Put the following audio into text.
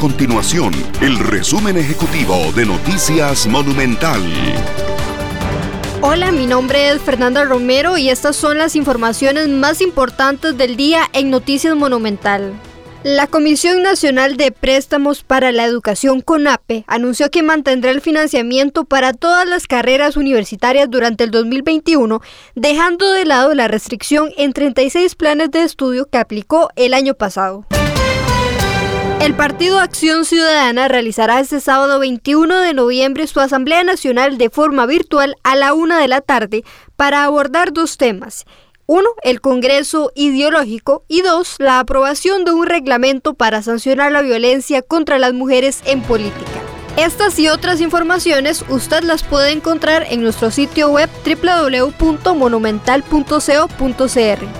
continuación el resumen ejecutivo de Noticias Monumental. Hola, mi nombre es Fernanda Romero y estas son las informaciones más importantes del día en Noticias Monumental. La Comisión Nacional de Préstamos para la Educación CONAPE anunció que mantendrá el financiamiento para todas las carreras universitarias durante el 2021, dejando de lado la restricción en 36 planes de estudio que aplicó el año pasado. El Partido Acción Ciudadana realizará este sábado 21 de noviembre su Asamblea Nacional de forma virtual a la una de la tarde para abordar dos temas. Uno, el Congreso ideológico y dos, la aprobación de un reglamento para sancionar la violencia contra las mujeres en política. Estas y otras informaciones usted las puede encontrar en nuestro sitio web www.monumental.co.cr.